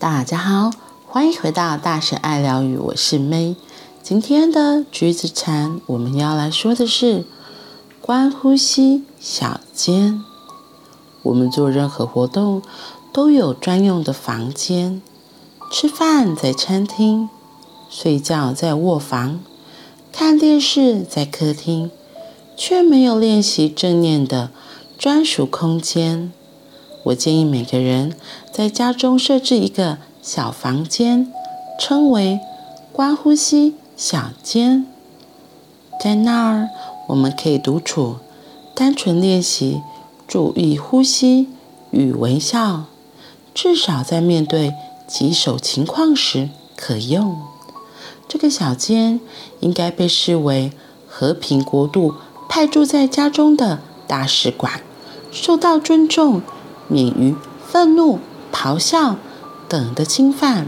大家好，欢迎回到大神爱疗愈，我是 May。今天的橘子禅，我们要来说的是观呼吸小间。我们做任何活动都有专用的房间，吃饭在餐厅，睡觉在卧房，看电视在客厅，却没有练习正念的专属空间。我建议每个人在家中设置一个小房间，称为“观呼吸小间”。在那儿，我们可以独处，单纯练习注意呼吸与微笑，至少在面对棘手情况时可用。这个小间应该被视为和平国度派驻在家中的大使馆，受到尊重。免于愤怒、咆哮等的侵犯。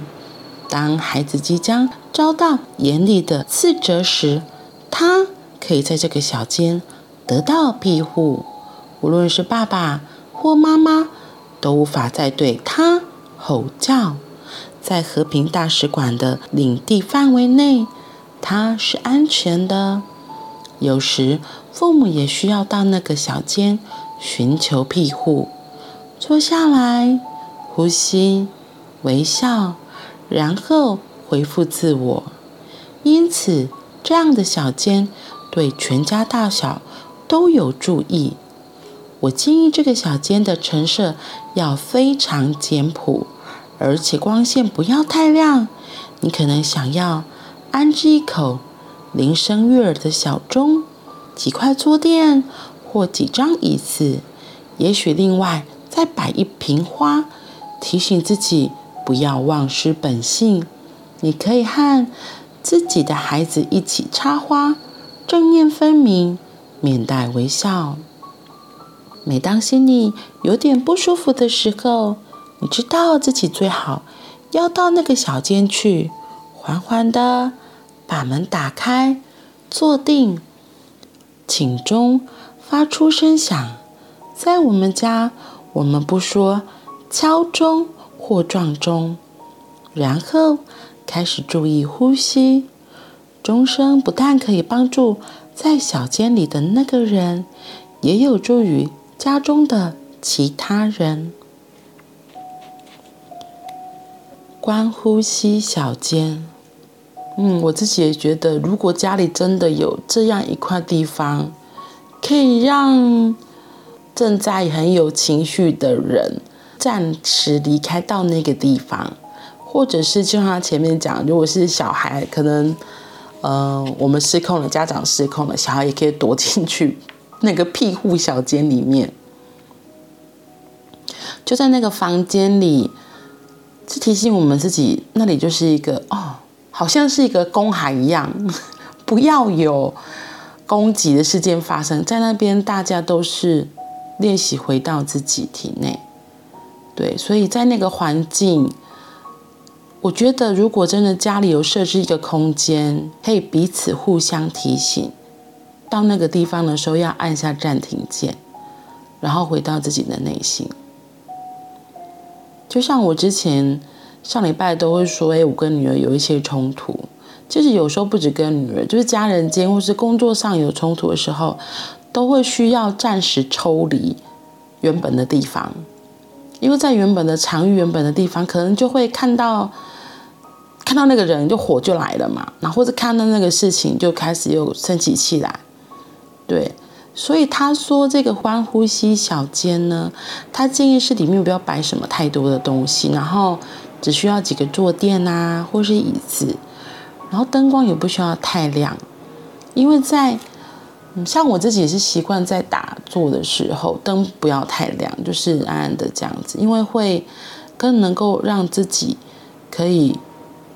当孩子即将遭到严厉的斥责时，他可以在这个小间得到庇护。无论是爸爸或妈妈，都无法再对他吼叫。在和平大使馆的领地范围内，他是安全的。有时，父母也需要到那个小间寻求庇护。坐下来，呼吸，微笑，然后恢复自我。因此，这样的小间对全家大小都有助益。我建议这个小间的陈设要非常简朴，而且光线不要太亮。你可能想要安置一口铃声悦耳的小钟、几块坐垫或几张椅子，也许另外。再摆一瓶花，提醒自己不要忘失本性。你可以和自己的孩子一起插花，正念分明，面带微笑。每当心里有点不舒服的时候，你知道自己最好要到那个小间去，缓缓地把门打开，坐定，请钟发出声响。在我们家。我们不说敲钟或撞钟，然后开始注意呼吸。钟声不但可以帮助在小间里的那个人，也有助于家中的其他人。观呼吸小间，嗯，我自己也觉得，如果家里真的有这样一块地方，可以让。正在很有情绪的人，暂时离开到那个地方，或者是就像他前面讲，如果是小孩，可能，嗯、呃，我们失控了，家长失控了，小孩也可以躲进去那个庇护小间里面，就在那个房间里，是提醒我们自己，那里就是一个哦，好像是一个公海一样，不要有攻击的事件发生，在那边大家都是。练习回到自己体内，对，所以在那个环境，我觉得如果真的家里有设置一个空间，可以彼此互相提醒，到那个地方的时候要按下暂停键，然后回到自己的内心。就像我之前上礼拜都会说，哎，我跟女儿有一些冲突，就是有时候不止跟女儿，就是家人间或是工作上有冲突的时候。都会需要暂时抽离原本的地方，因为在原本的场域、原本的地方，可能就会看到看到那个人，就火就来了嘛，然后或者看到那个事情，就开始又生起气来。对，所以他说这个观呼吸小间呢，他建议是里面不要摆什么太多的东西，然后只需要几个坐垫啊，或是椅子，然后灯光也不需要太亮，因为在。像我自己也是习惯在打坐的时候，灯不要太亮，就是暗暗的这样子，因为会更能够让自己可以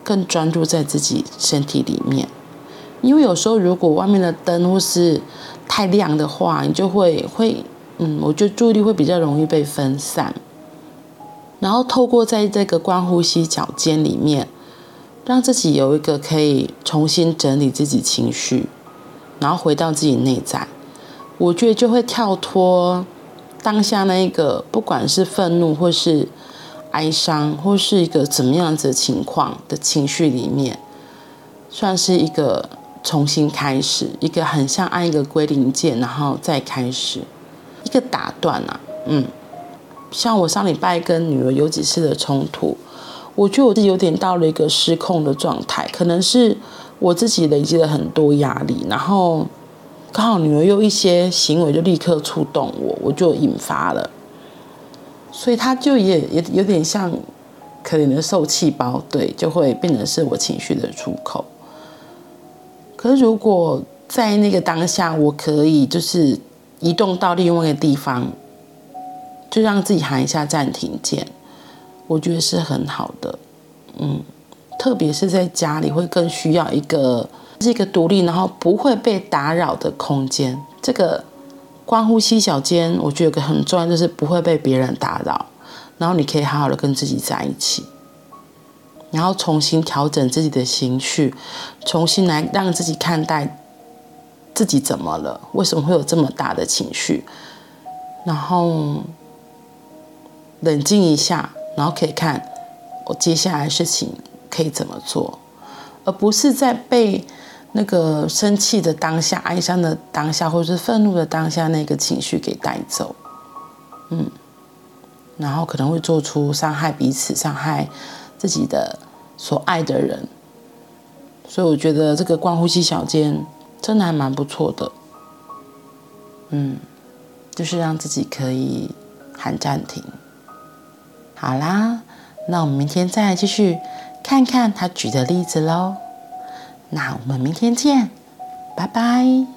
更专注在自己身体里面。因为有时候如果外面的灯或是太亮的话，你就会会嗯，我觉得注意力会比较容易被分散。然后透过在这个观呼吸脚尖里面，让自己有一个可以重新整理自己情绪。然后回到自己内在，我觉得就会跳脱当下那一个，不管是愤怒或是哀伤或是一个怎么样子的情况的情绪里面，算是一个重新开始，一个很像按一个归零键，然后再开始一个打断啊，嗯，像我上礼拜跟女儿有几次的冲突，我觉得我自己有点到了一个失控的状态，可能是我自己累积了很多压力，然后刚好女儿又一些行为就立刻触动我，我就引发了。所以她就也也有点像可怜的受气包，对，就会变成是我情绪的出口。可是如果在那个当下，我可以就是移动到另外一个地方，就让自己喊一下暂停键，我觉得是很好的。嗯，特别是在家里会更需要一个是一个独立，然后不会被打扰的空间。这个。关呼吸小间，我觉得有个很重要，就是不会被别人打扰，然后你可以好好的跟自己在一起，然后重新调整自己的情绪，重新来让自己看待自己怎么了，为什么会有这么大的情绪，然后冷静一下，然后可以看我接下来的事情可以怎么做，而不是在被。那个生气的当下、哀伤的当下，或者是愤怒的当下，那个情绪给带走，嗯，然后可能会做出伤害彼此、伤害自己的所爱的人，所以我觉得这个观呼吸小间真的还蛮不错的，嗯，就是让自己可以喊暂停。好啦，那我们明天再继续看看他举的例子喽。那我们明天见，拜拜。